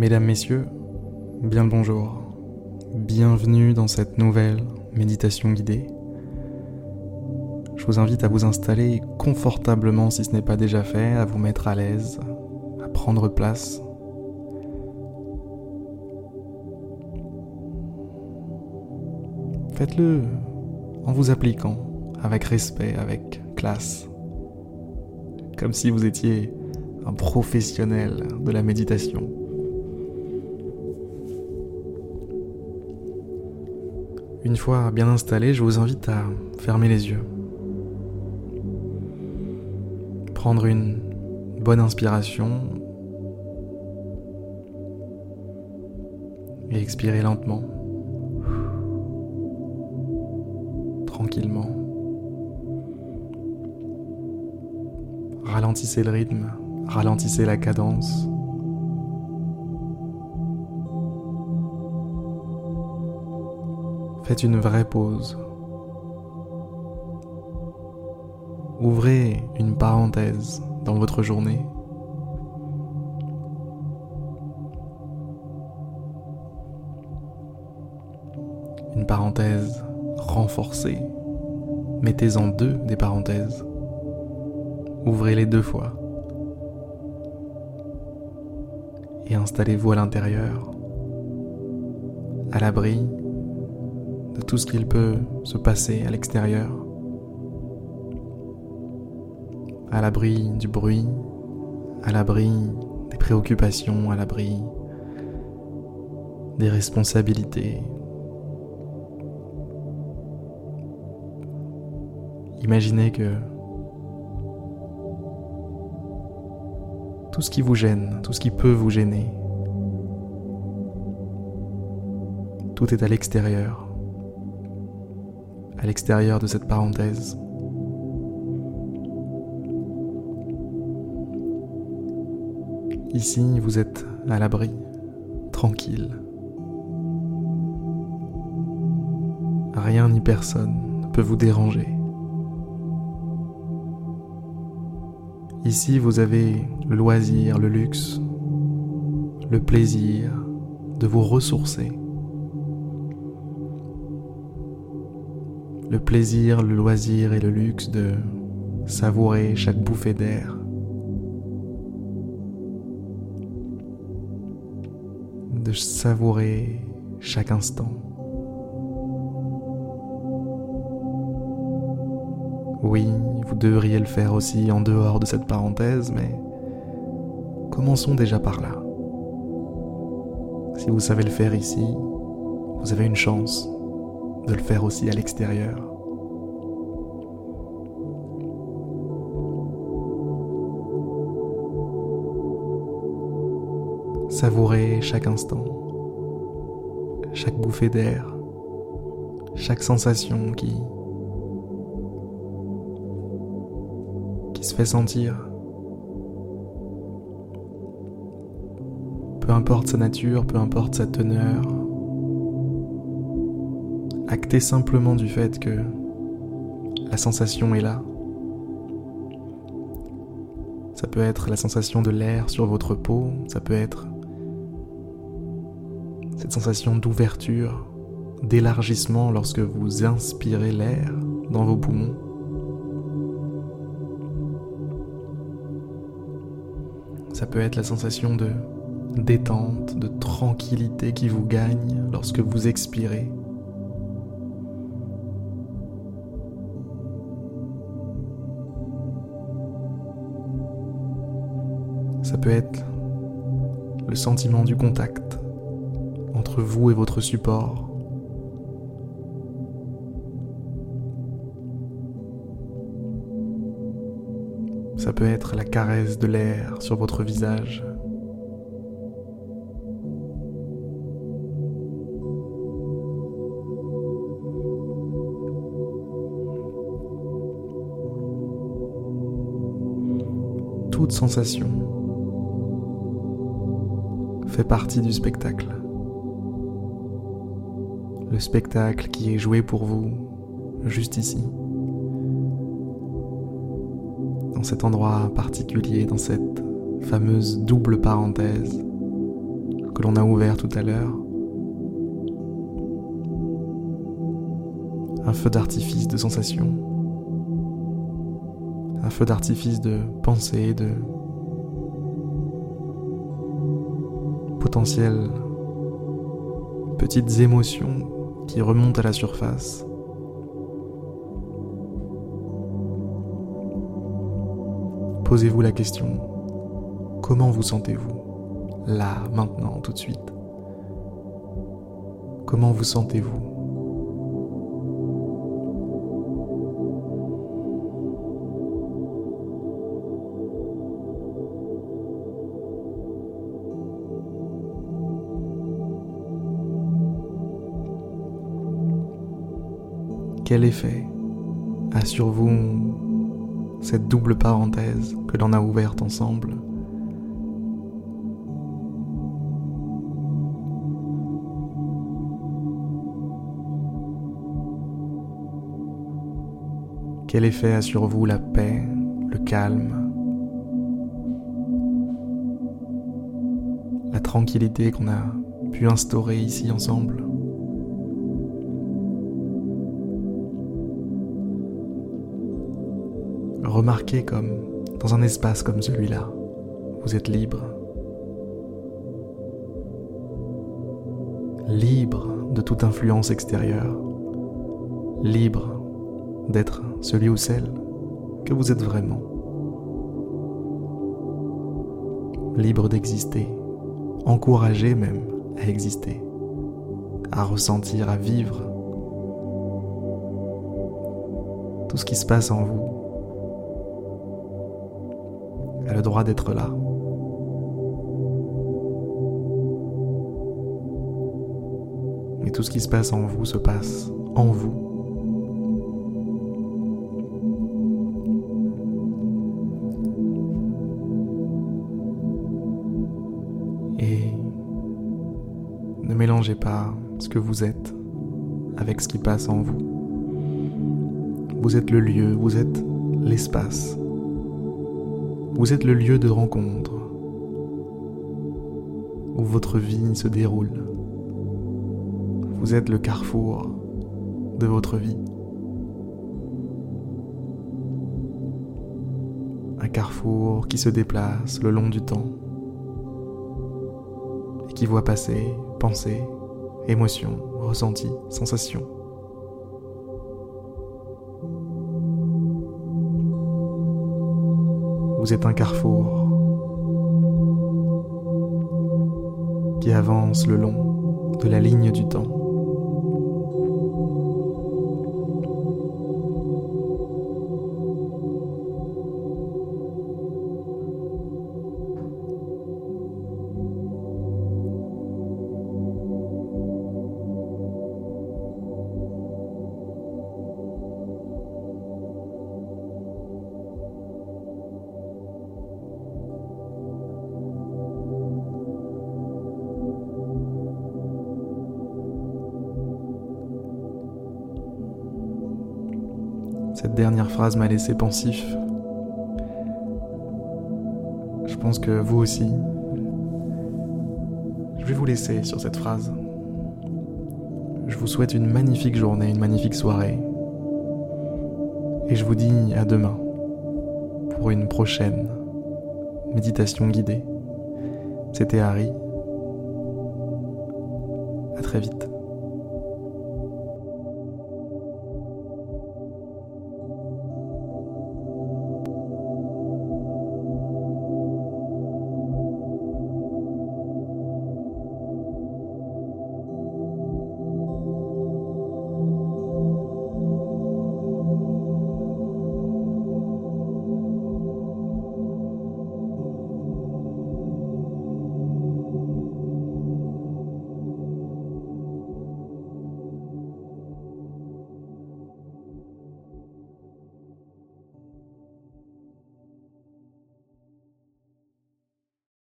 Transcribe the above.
Mesdames, Messieurs, bien le bonjour. Bienvenue dans cette nouvelle méditation guidée. Je vous invite à vous installer confortablement si ce n'est pas déjà fait, à vous mettre à l'aise, à prendre place. Faites-le en vous appliquant avec respect, avec classe, comme si vous étiez un professionnel de la méditation. Une fois bien installé, je vous invite à fermer les yeux. Prendre une bonne inspiration et expirer lentement, tranquillement. Ralentissez le rythme, ralentissez la cadence. Faites une vraie pause. Ouvrez une parenthèse dans votre journée. Une parenthèse renforcée. Mettez-en deux des parenthèses. Ouvrez-les deux fois. Et installez-vous à l'intérieur, à l'abri de tout ce qu'il peut se passer à l'extérieur, à l'abri du bruit, à l'abri des préoccupations, à l'abri des responsabilités. Imaginez que tout ce qui vous gêne, tout ce qui peut vous gêner, tout est à l'extérieur à l'extérieur de cette parenthèse. Ici, vous êtes à l'abri, tranquille. Rien ni personne ne peut vous déranger. Ici, vous avez le loisir, le luxe, le plaisir de vous ressourcer. Le plaisir, le loisir et le luxe de savourer chaque bouffée d'air. De savourer chaque instant. Oui, vous devriez le faire aussi en dehors de cette parenthèse, mais commençons déjà par là. Si vous savez le faire ici, vous avez une chance de le faire aussi à l'extérieur. Savourez chaque instant, chaque bouffée d'air, chaque sensation qui qui se fait sentir. Peu importe sa nature, peu importe sa teneur, Actez simplement du fait que la sensation est là. Ça peut être la sensation de l'air sur votre peau, ça peut être cette sensation d'ouverture, d'élargissement lorsque vous inspirez l'air dans vos poumons. Ça peut être la sensation de détente, de tranquillité qui vous gagne lorsque vous expirez. Peut être le sentiment du contact entre vous et votre support. Ça peut être la caresse de l'air sur votre visage. Toute sensation partie du spectacle. Le spectacle qui est joué pour vous juste ici. Dans cet endroit particulier, dans cette fameuse double parenthèse que l'on a ouvert tout à l'heure. Un feu d'artifice de sensations. Un feu d'artifice de pensées, de potentielles petites émotions qui remontent à la surface. Posez-vous la question, comment vous sentez-vous Là, maintenant, tout de suite? Comment vous sentez-vous Quel effet a sur vous cette double parenthèse que l'on a ouverte ensemble Quel effet a sur vous la paix, le calme, la tranquillité qu'on a pu instaurer ici ensemble Remarquez comme dans un espace comme celui-là, vous êtes libre. Libre de toute influence extérieure. Libre d'être celui ou celle que vous êtes vraiment. Libre d'exister, encouragé même à exister, à ressentir, à vivre tout ce qui se passe en vous a le droit d'être là. Mais tout ce qui se passe en vous se passe en vous. Et ne mélangez pas ce que vous êtes avec ce qui passe en vous. Vous êtes le lieu, vous êtes l'espace vous êtes le lieu de rencontre où votre vie se déroule. Vous êtes le carrefour de votre vie. Un carrefour qui se déplace le long du temps et qui voit passer pensées, émotions, ressentis, sensations. Vous êtes un carrefour qui avance le long de la ligne du temps. Cette dernière phrase m'a laissé pensif. Je pense que vous aussi. Je vais vous laisser sur cette phrase. Je vous souhaite une magnifique journée, une magnifique soirée. Et je vous dis à demain pour une prochaine méditation guidée. C'était Harry. À très vite.